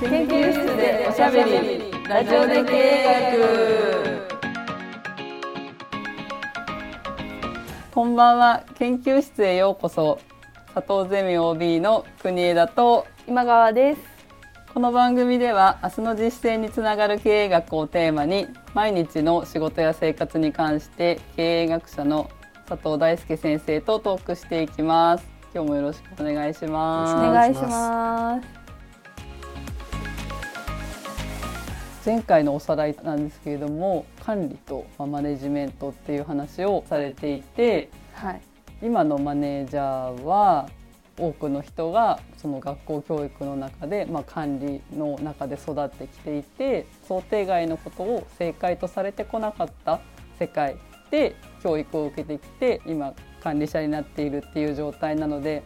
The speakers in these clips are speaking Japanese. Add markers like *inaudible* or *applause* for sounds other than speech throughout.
研究室でおしゃべりラジオで経営学こんばんは研究室へようこそ佐藤ゼミ OB の国枝と今川ですこの番組では明日の実践につながる経営学をテーマに毎日の仕事や生活に関して経営学者の佐藤大輔先生とトークしていきます今日もよろしくお願いしますお願いします。前回のおさらいなんですけれども管理とマネジメントっていう話をされていて、はい、今のマネージャーは多くの人がその学校教育の中で、まあ、管理の中で育ってきていて想定外のことを正解とされてこなかった世界で教育を受けてきて今管理者になっているっていう状態なので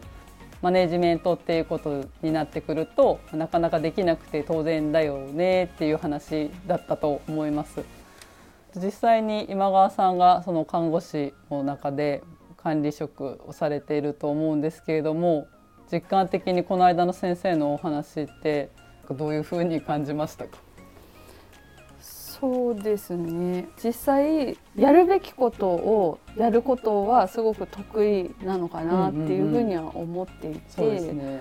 マネジメントっていうことになってくるとなかなかできなくて当然だよねっていう話だったと思います。実際に今川さんがその看護師の中で管理職をされていると思うんですけれども実感的にこの間の先生のお話ってどういうふうに感じましたか？そうですね。実際やるべきことをやることはすごく得意なのかなっていうふうには思っていて、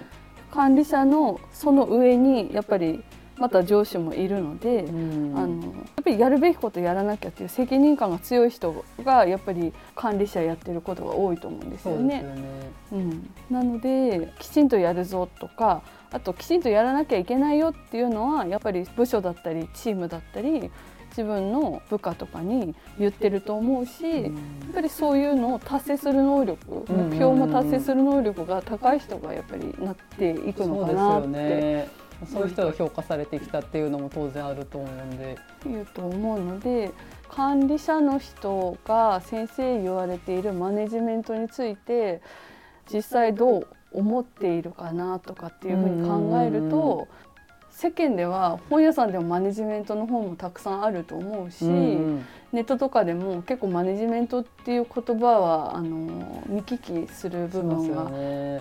管理者のその上にやっぱりまた上司もいるので、うん、あのやっぱりやるべきことやらなきゃっていう責任感が強い人がやっぱり管理者やってることが多いと思うんですよね。よね。うん、なのできちんとやるぞとかあときちんとやらなきゃいけないよっていうのはやっぱり部署だったりチームだったり自分の部下とかに言ってると思うし、やっぱりそういうのを達成する能力、目標も達成する能力が高い人がやっぱりなっていくのかなって。そういう人が評価されてきたっていうのも当然あると思うんで。いうと思うので管理者の人が先生言われているマネジメントについて実際どう思っているかなとかっていうふうに考えると世間では本屋さんでもマネジメントの本もたくさんあると思うし、ネットとかでも結構マネジメントっていう言葉はあの見聞きする部分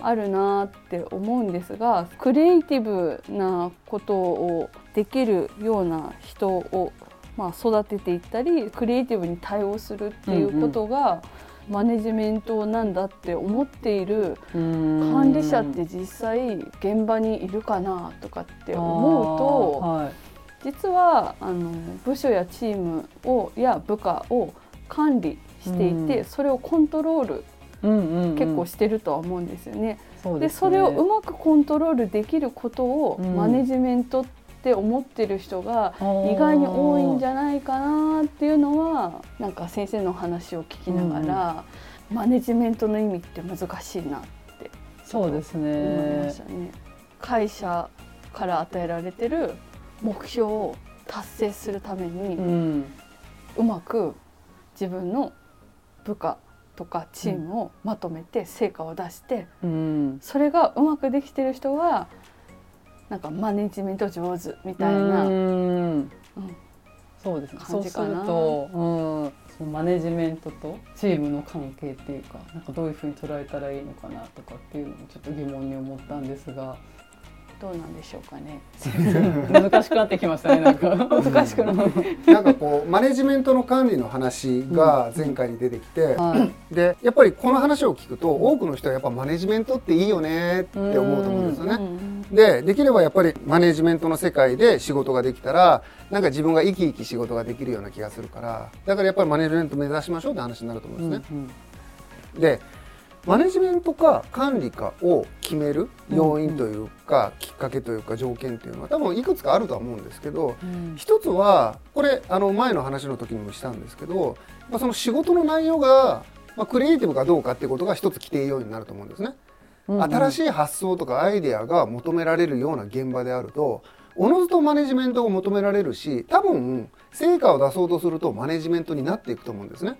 があるなって思うんですがクリエイティブなことをできるような人を、まあ、育てていったりクリエイティブに対応するっていうことが、うんうんマネジメントなんだって思っている管理者って実際現場にいるかなとかって思うと、はい、実はあの部署やチームをや部下を管理していて、それをコントロール結構してるとは思うんですよね。そで、ね、それをうまくコントロールできることをマネジメントって思ってる人が意外に多いんじゃないかなっていうのはなんか先生の話を聞きながら、うん、マネジメントの意味って難しいなって。そうですね。思いましたね。会社から与えられてる目標を達成するために、うん、うまく自分の部下とかチームをまとめて成果を出して、うん、それがうまくできてる人はなんかマネジメント上手みたいな、うん、そうですね。そうすると、うん、そのマネジメントとチームの関係っていうかなんかどういうふうに捉えたらいいのかなとかっていうのもちょっと疑問に思ったんですが。どうなんでしょうかね。難しくなってきましたね。なんか。難しくな *laughs* なんかこうマネジメントの管理の話が前回に出てきて、うんでやっぱりこの話を聞くと多くの人はやっぱマネジメントっていいよねって思うと思うんですよね。でできればやっぱりマネジメントの世界で仕事ができたらなんか自分が生き生き仕事ができるような気がするからだからやっぱりマネジメント目指しましょうって話になると思うんですね。うんうん、でマネジメントか管理かを決める要因というか、きっかけというか条件というのは多分いくつかあるとは思うんですけど、うん、一つはこれあの前の話の時にもしたんですけど、まあ、その仕事の内容が、まあ、クリエイティブかどうかっていうことが一つ規定要因になると思うんですね。うんうん、新しい発想とかアイデアが求められるような現場であるとおのずとマネジメントを求められるし多分成果を出そうとするとマネジメントになっていくと思うんですね。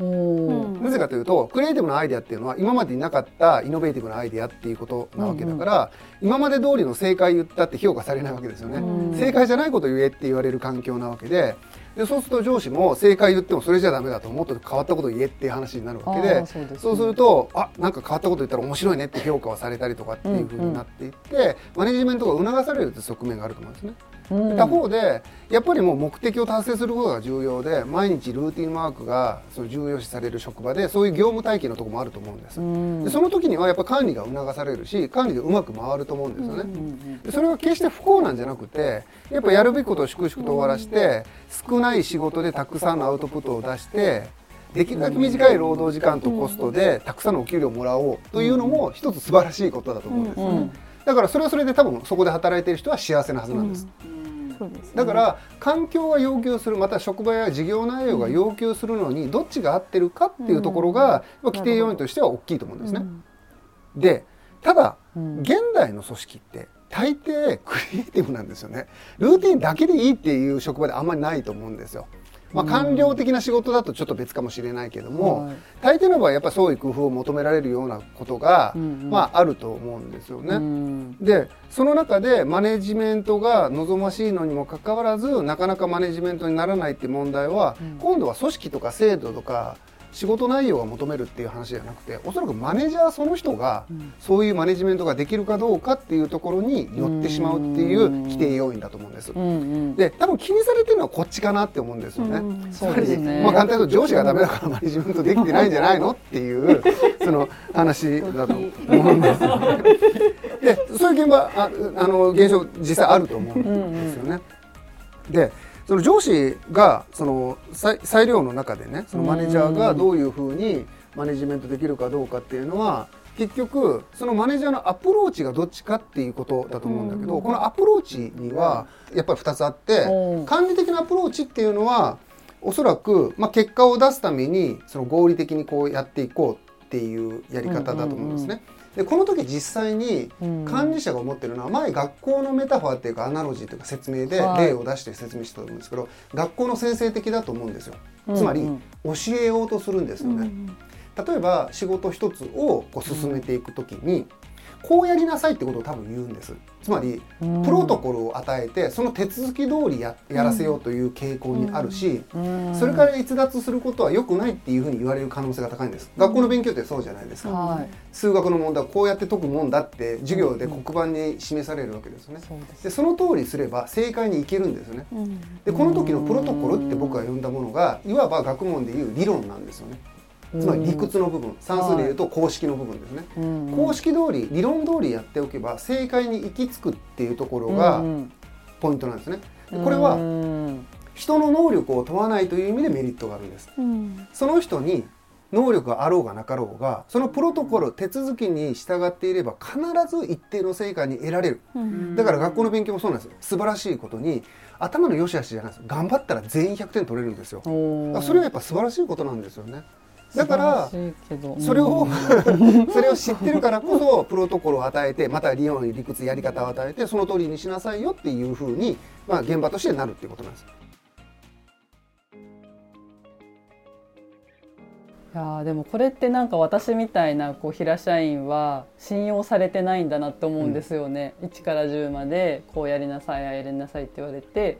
なぜかというとクリエイティブなアイデアっていうのは今までになかったイノベーティブなアイデアっていうことなわけだから、うんうん、今まで通りの正解言ったって評価されないわけですよね。正解じゃないこと言えって言われる環境なわけででそうすると上司も正解言ってもそれじゃダメだともっと変わったこと言えっていう話になるわけでそうで、ね、するとあなんか変わったこと言ったら面白いねって評価はされたりとかっていうふうになっていって、うんうん、マネジメントが促されるって側面があると思うんですね。うん、他方でやっぱりもう目的を達成することが重要で毎日ルーティンワークがそう重要視される職場でそういう業務体系のところもあると思うんです、うん、でその時にはやっぱ管理が促されるし管理がうまく回ると思うんですよね、うん、でそれは決して不幸なんじゃなくてやっぱやるべきことを粛々と終わらして、少ない仕事でたくさんのアウトプットを出してできるだけ短い労働時間とコストでたくさんのお給料をもらおうというのも一つ素晴らしいことだと思うんですよね。だからそれはそれで多分そこで働いている人は幸せなはずなんです。だから環境が要求するまた職場や事業内容が要求するのにどっちが合ってるかっていうところが規定要因としては大きいと思うんですね。でただ現代の組織って大抵クリエイティブなんですよね。ルーティンだけでいいっていう職場であんまりないと思うんですよ。まあ、官僚的な仕事だとちょっと別かもしれないけども、はい、大抵の場合やっぱり創意工夫を求められるようなことが、うんうん、まあ、あると思うんですよね。うん、でその中でマネジメントが望ましいのにもかかわらずなかなかマネジメントにならないって問題は、うん、今度は組織とか制度とか仕事内容が求めるっていう話じゃなくておそらくマネージャーその人がそういうマネジメントができるかどうかっていうところに寄ってしまうっていう規定要因だと思うんです。で多分気にされてるのはこっちかなって思うんですよね。*laughs* そうですねまあ簡単に言うと上司がダメだからマネジメントできてないんじゃないのっていう *laughs* その話だと思うんですよね。でそういう現場ああの現象実際あると思うんですよね。でその上司がその裁量の中でねそのマネージャーがどういうふうにマネジメントできるかどうかっていうのは結局そのマネージャーのアプローチがどっちかっていうことだと思うんだけどこのアプローチにはやっぱり2つあって管理的なアプローチっていうのはおそらく、まあ、結果を出すためにその合理的にこうやっていこうっていうやり方だと思うんですね。でこの時実際に管理者が思ってるのは前学校のメタファーっていうかアナロジーというか説明で例を出して説明したと思うんですけど、学校の先生的だと思うんですよ。つまり教えようとするんですよね。例えば仕事一つをこう進めていく時に、こうやりなさいってことを多分言うんです。つまりプロトコルを与えてその手続き通りややらせようという傾向にあるしそれから逸脱することは良くないっていうふうに言われる可能性が高いんです。学校の勉強ってそうじゃないですか、はい、数学の問題はこうやって解くもんだって授業で黒板に示されるわけですよね。でその通りすれば正解にいけるんですよね。でこの時のプロトコルって僕が呼んだものがいわば学問でいう理論なんですよねつまり理屈の部分算数でいうと公式の部分ですね、公式通り理論通りやっておけば正解に行き着くっていうところがポイントなんですね。これは人の能力を問わないという意味でメリットがあるんです。その人に能力があろうがなかろうがそのプロトコル手続きに従っていれば必ず一定の成果に得られる、だから学校の勉強もそうなんですよ。素晴らしいことに頭の良し悪しじゃないです。頑張ったら全員100点取れるんですよ。それはやっぱ素晴らしいことなんですよねだからそれを *laughs* それを知ってるからこそプロトコルを与えてまた理論理屈やり方を与えてその通りにしなさいよっていうふうに、まあ、現場としてなるっていうことなんです。いやでもこれってなんか私みたいなこう平社員は信用されてないんだなって思うんですよね、うん、1から10までこうやりなさいあやりなさいって言われて、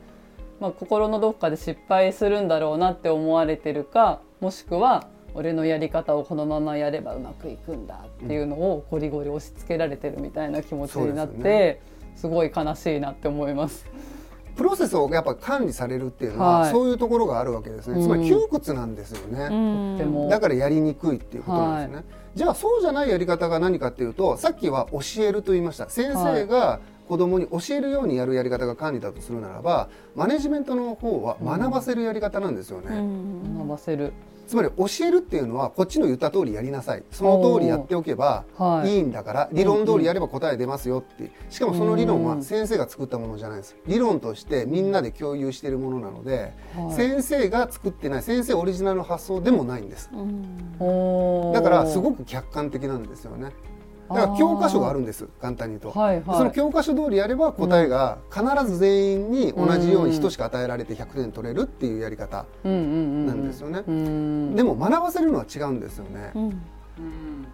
まあ、心のどっかで失敗するんだろうなって思われてるかもしくは俺のやり方をこのままやればうまくいくんだっていうのをゴリゴリ押し付けられてるみたいな気持ちになって、ね、すごい悲しいなって思います。プロセスをやっぱ管理されるっていうのは、はい、そういうところがあるわけですね、つまり窮屈なんですよね、うん、だからやりにくいっていうことなんですね、はい、じゃあそうじゃないやり方が何かっていうとさっきは教えると言いました。先生が子供に教えるようにやるやり方が管理だとするならばマネジメントの方は学ばせるやり方なんですよね、うん、学ばせる。つまり教えるっていうのはこっちの言った通りやりなさい。その通りやっておけばい。いんだから、理論通りやれば答え出ますよって。しかもその理論は先生が作ったものじゃないです。理論としてみんなで共有しているものなので、先生が作ってない先生オリジナルの発想でもないんです、だからすごく客観的なんですよね。だから教科書があるんです簡単に言うと、はいはい、その教科書通りやれば答えが必ず全員に同じように等しく与えられて100点取れるっていうやり方なんですよね。でも学ばせるのは違うんですよね。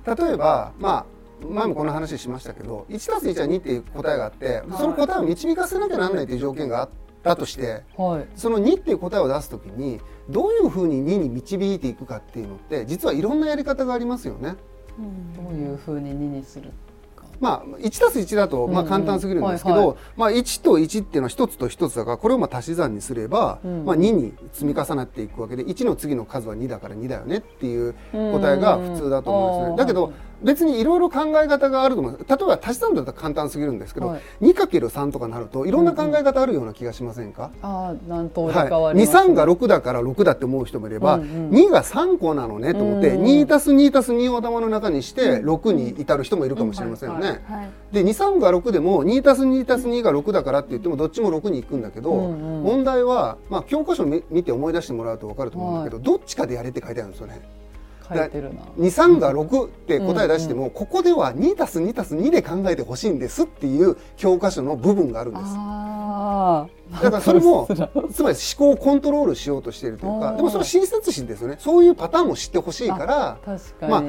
例えばまあ前もこの話しましたけど 1+1 は2っていう答えがあってその答えを導かせなきゃならないという条件があっだとしてはい。その2っていう答えを出す時にどういうふうに2に導いていくかっていうのって実はいろんなやり方がありますよね。どういうふうに2にするまあ、1たす1だとまあ簡単すぎるんですけど、まあ、1と1っていうのは1つと1つだからこれをまあ足し算にすれば、うん。まあ、2に積み重なっていくわけで1の次の数は2だから2だよねっていう答えが普通だと思うんですね。だけど別にいろいろ考え方があると思う。例えば足し算だったら簡単すぎるんですけど、はい。2×3 とかなるといろんな考え方あるような気がしませんか、ああ何通りはい、変わります、23が6だから6だって思う人もいれば、うんうん。2が3個なのねと思って、うん2たす2たす2を頭の中にして6に至る人もいるかもしれませんよね。はいで23が6でも2たす2たす2が6だからって言ってもどっちも6に行くんだけど、うんうん。問題は、まあ、教科書見見て思い出してもらうと分かると思うんだけど、どっちかでやれって書いてあるんですよね。書いてるな23が6って答え出しても、ここでは2たす2たす2で考えてほしいんですっていう教科書の部分があるんです。だからそれも *laughs* つまり思考をコントロールしようとしているというかでもそれは親切心ですよねそういうパターンも知ってほしいからまあ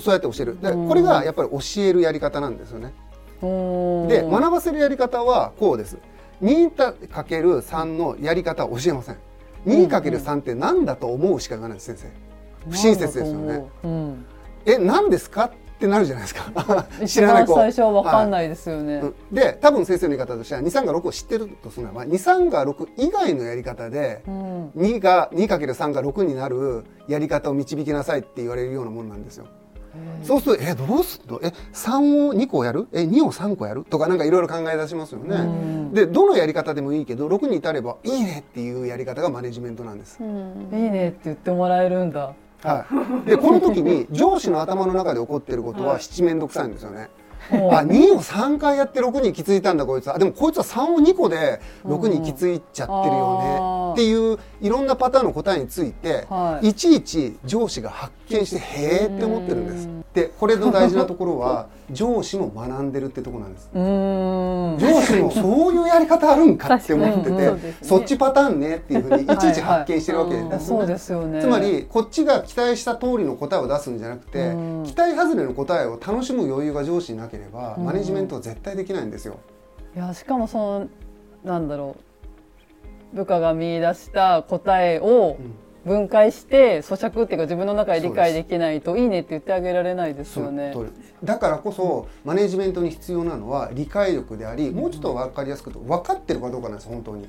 そうやって教えるこれがやっぱり教えるやり方なんですよね。で学ばせるやり方はこうです。2×3 のやり方は教えません。2×3 って何だと思うしか言わないです先生。不親切ですよね。う。ん、え何ですか？ってなるじゃないですか。*laughs* 知一らない子。番最初は分かんないですよね、うん。で多分先生の言い方としては23が6を知ってるとするならば23が6以外のやり方でうん。2が 2×3 が6になるやり方を導きなさいって言われるようなもんなんですよ。そうするとえどうするの？え3を2個やる？え2を3個やる？とかなんかいろいろ考え出しますよね。うん。でどのやり方でもいいけど6に至ればいいねっていうやり方がマネジメントなんです。うん。いいねって言ってもらえるんだはい、でこの時に上司の頭の中で起こっていることは七面倒くさいんですよね。あ2を3回やって6に行き着いたんだこいつ。はあでもこいつは3を2個で6に行き着いちゃってるよね、うん。っていういろんなパターンの答えについて、はい。い、ちいち上司が発見してへえって思ってるんです。でこれの大事なところは *laughs* 上司も学んでるってところなんです。上司もそういうやり方あるんかって思ってて、そっちパターンねっていうふうにいちいち発見してるわけです。そうですよね。つまりこっちが期待した通りの答えを出すんじゃなくて、うん。期待外れの答えを楽しむ余裕が上司になければ、うん。マネジメントは絶対できないんですよ。いやしかもそのなんだろう。部下が見出した答えを分解して咀嚼っていうか自分の中で理解できないといいねって言ってあげられないですよね。だからこそマネジメントに必要なのは理解力でありもうちょっと分かりやすくと分かってるかどうかなんです本当に。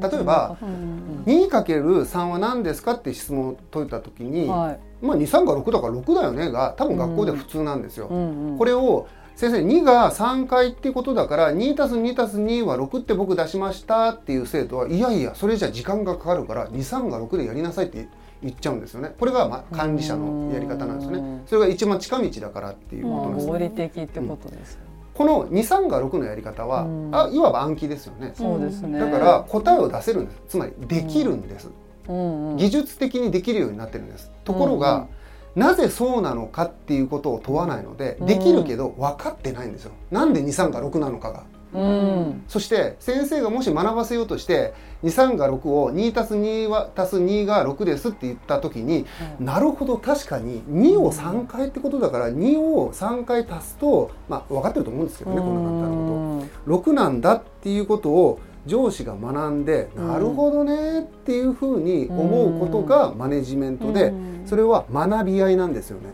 例えば、うん、2×3 は何ですかって質問を解いた時に、はいまあ、23が6だから6だよねが多分学校では普通なんですよ。これを先生2が3回っていうことだから2たす2たす2は6って僕出しましたっていう生徒はいやいやそれじゃ時間がかかるから23が6でやりなさいって言っちゃうんですよね。これがまあ管理者のやり方なんですようんね。それが一番近道だからっていうことなんです合理的ってことですよ、この23が6のやり方はうん。あいわば暗記ですよね。そうですね。だから答えを出せるんです。つまりできるんです。うんうん、技術的にできるようになってるんです。ところが、なぜそうなのかっていうことを問わないのでできるけど分かってないんですよ。なんで23が6なのかが。うん、そして先生がもし学ばせようとして23が6を2たす2は足す2が6ですって言った時に、なるほど確かに2を3回ってことだから2を3回足すとまあ分かってると思うんですけどねこんな簡単なこと。6なんだっていうことを上司が学んで、うん。なるほどねっていうふうに思うことがマネジメントで、うん。それは学び合いなんですよね。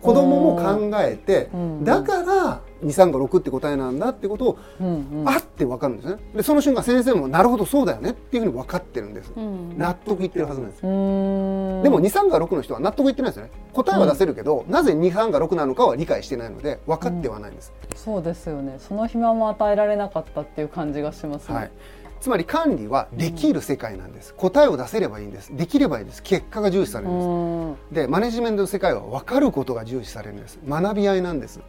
子供も考えて、うん。だから2356って答えなんだってことを、うんうん、あって分かるんですね。でその瞬間先生もなるほどそうだよねっていうふうに分かってるんです。うん納得いってるはずなんですでも23が6の人は納得いってないですよね。答えは出せるけど、なぜ23が6なのかは理解してないので分かってはないんです。そうですよね。その暇も与えられなかったっていう感じがしますね。はい。つまり管理はできる世界なんです。答えを出せればいいんです。できればいいです。結果が重視されるんです。うんでマネジメントの世界は分かることが重視されるんです学び合いなんです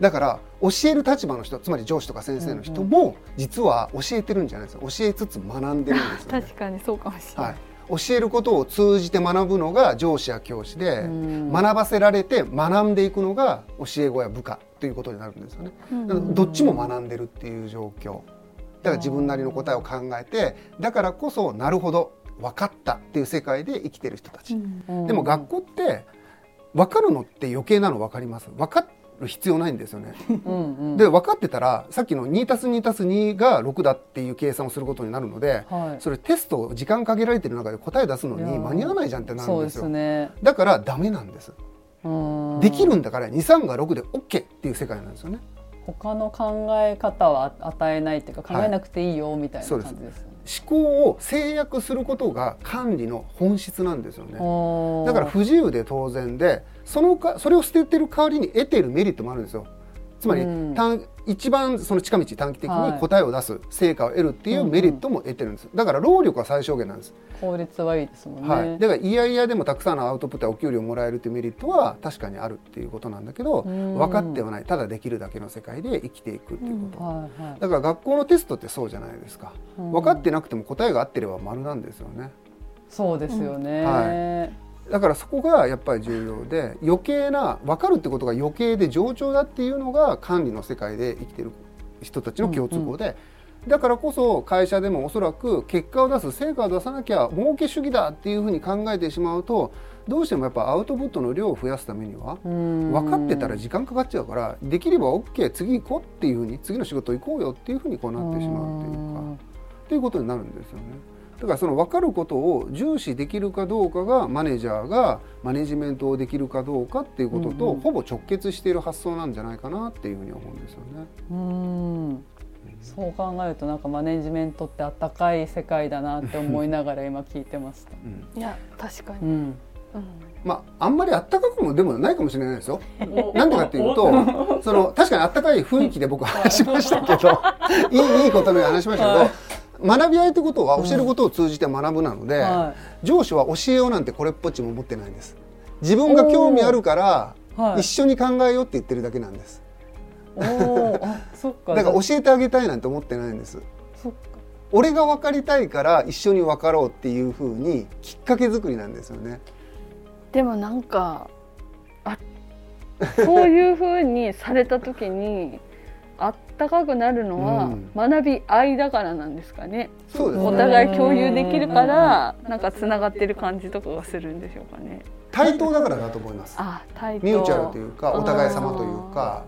だから教える立場の人つまり上司とか先生の人も実は教えてるんじゃないです教えつつ学んでるんですよ、ね。確かにそうかもしれな。はい。い、教えることを通じて学ぶのが上司や教師でうん。学ばせられて学んでいくのが教え子や部下ということになるんですよね。どっちも学んでるっていう状況。だから自分なりの答えを考えてだからこそなるほど分かったっていう世界で生きてる人たち、でも学校って分かるのって余計なの分かります。分かる必要ないんですよね。うんうんで分かってたらさっきの 2+2+2 が6だっていう計算をすることになるのではいそれテスト時間かけられてる中で答え出すのに間に合わないじゃんってなるんですよ。すねだからダメなんです。うんできるんだから23が6で OK っていう世界なんですよね。他の考え方は与えないっていうか考はいえなくていいよみたいな感じですよね。思考を制約することが管理の本質なんですよね。だから不自由で当然でそのかそれを捨ててる代わりに得ているメリットもあるんですよ。つまり、うん短一番その近道短期的はいに答えを出す成果を得るっていうメリットも得てるんです。だから労力は最小限なんです。効率はいいですもんね。はい。だからいやいやでもたくさんのアウトプットやお給料をもらえるっていうメリットは確かにあるっていうことなんだけど、うん分かってはないただできるだけの世界で生きていくっていうこと。はいはいだから学校のテストってそうじゃないですか。うん分かってなくても答えが合ってれば丸なんですよね。そうですよね。はだからそこがやっぱり重要で余計な分かるってことが余計で冗長だっていうのが管理の世界で生きてる人たちの共通項で、だからこそ会社でもおそらく結果を出す成果を出さなきゃ儲け主義だっていうふうに考えてしまうとどうしてもやっぱアウトプットの量を増やすためには分分かってたら時間かかっちゃうからできれば OK 次行こうっていうふうに次の仕事行こうよっていうふうにこうなってしまうっていうか。っていうことになるんですよね。だからその分かることを重視できるかどうかがマネージャーがマネジメントをできるかどうかっていうことと、うんうん。ほぼ直結している発想なんじゃないかなっていうふうに思うんですよね。うん。そう考えるとなんかマネジメントってあったかい世界だなって思いながら今聞いてました。うん。いや確かに、うん、うん。まああんまりあったかくもでもないかもしれないですよ。*laughs* なんでかっていうとその確かにあったかい雰囲気で僕は話しましたけど *laughs* いいいいことのように話しましたけど、はい学び合いってことは教えることを通じて学ぶなので、は上司は教えようなんてこれっぽっちも思ってないんです。自分が興味あるからい、はい、一緒に考えようって言ってるだけなんです。おーあそっか *laughs* だから教えてあげたいなんて思ってないんです。そっか俺が分かりたいから一緒に分かろうっていう風にきっかけ作りなんですよね。でもなんかあそういうふうにされた時にあったかくなるのはうん。学び合いだからなんですかね、そうですね。お互い共有できるからなんかつながってる感じとかがするんでしょうかね。対等だからだと思います。あ対等。ミューチャルというかお互い様というか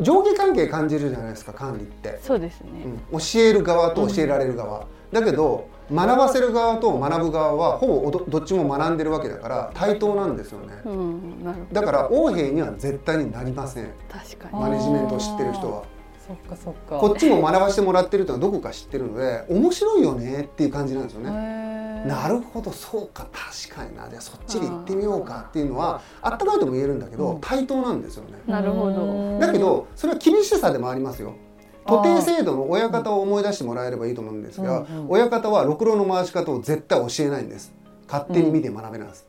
上下関係感じるじゃないですか管理って、そうですね、うん教える側と教えられる側、だけど学ばせる側と学ぶ側はほぼどどっちも学んでるわけだから対等なんですよね、うんなるほどだから横柄には絶対になりません確かあマネジメントを知ってる人はそっかそっか。こっちも学ばしてもらってるというのはどこか知ってるので面白いよねっていう感じなんですよね。なるほどそうか確かにな。じゃあそっちで行ってみようかっていうのはあったかいとも言えるんだけど、うん。対等なんですよね。になるほど。うんだけどそれは厳しさでもありますよ。徒弟制度の親方を思い出してもらえればいいと思うんですが、うんうん。親方はろくろの回し方を絶対教えないんです。勝手に見て学べなんです、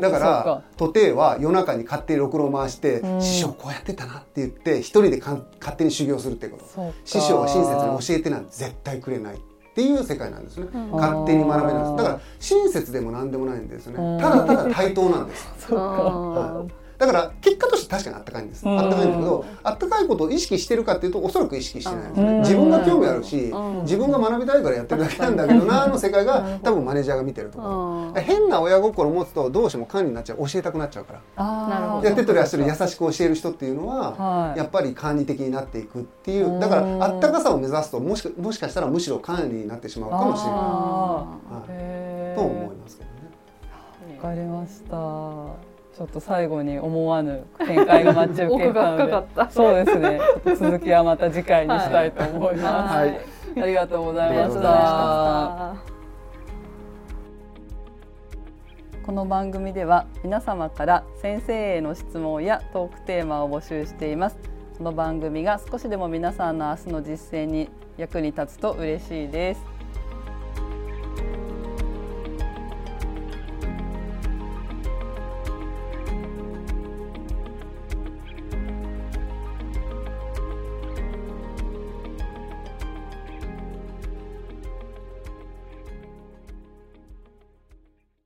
だから徒弟は夜中に勝手にろくろを回して、うん。師匠こうやってたなって言って一人でかん勝手に修行するっていうこと師匠は親切に教えてなんて絶対くれないっていう世界なんですね、うん。勝手に学べないです。だから親切でも何でもないんですね。うん。ただただ対等なんです。*laughs* そっか。あだから結果として確かにあったかいんです。うん。あったかいんだけどあったかいことを意識してるかっていうとおそらく意識してない自分が興味あるしうん。自分が学びたいからやってるだけなんだけどなの世界が多分マネージャーが見てるところあ変な親心を持つとどうしても管理になっちゃう。教えたくなっちゃうから。あーなるほど。で手取り足取り優しく教える人っていうのははい。やっぱり管理的になっていくっていう。うん。だからあったかさを目指すともしかもしかしたらむしろ管理になってしまうかもしれない。あはい。と思いますけどね。わかりました。ちょっと最後に思わぬ展開が待ち受けたので奥が深かったそうですね。続きはまた次回にしたいと思います。はいありがとうございました。あこの番組では皆様から先生への質問やトークテーマを募集しています。この番組が少しでも皆さんの明日の実践に役に立つと嬉しいです。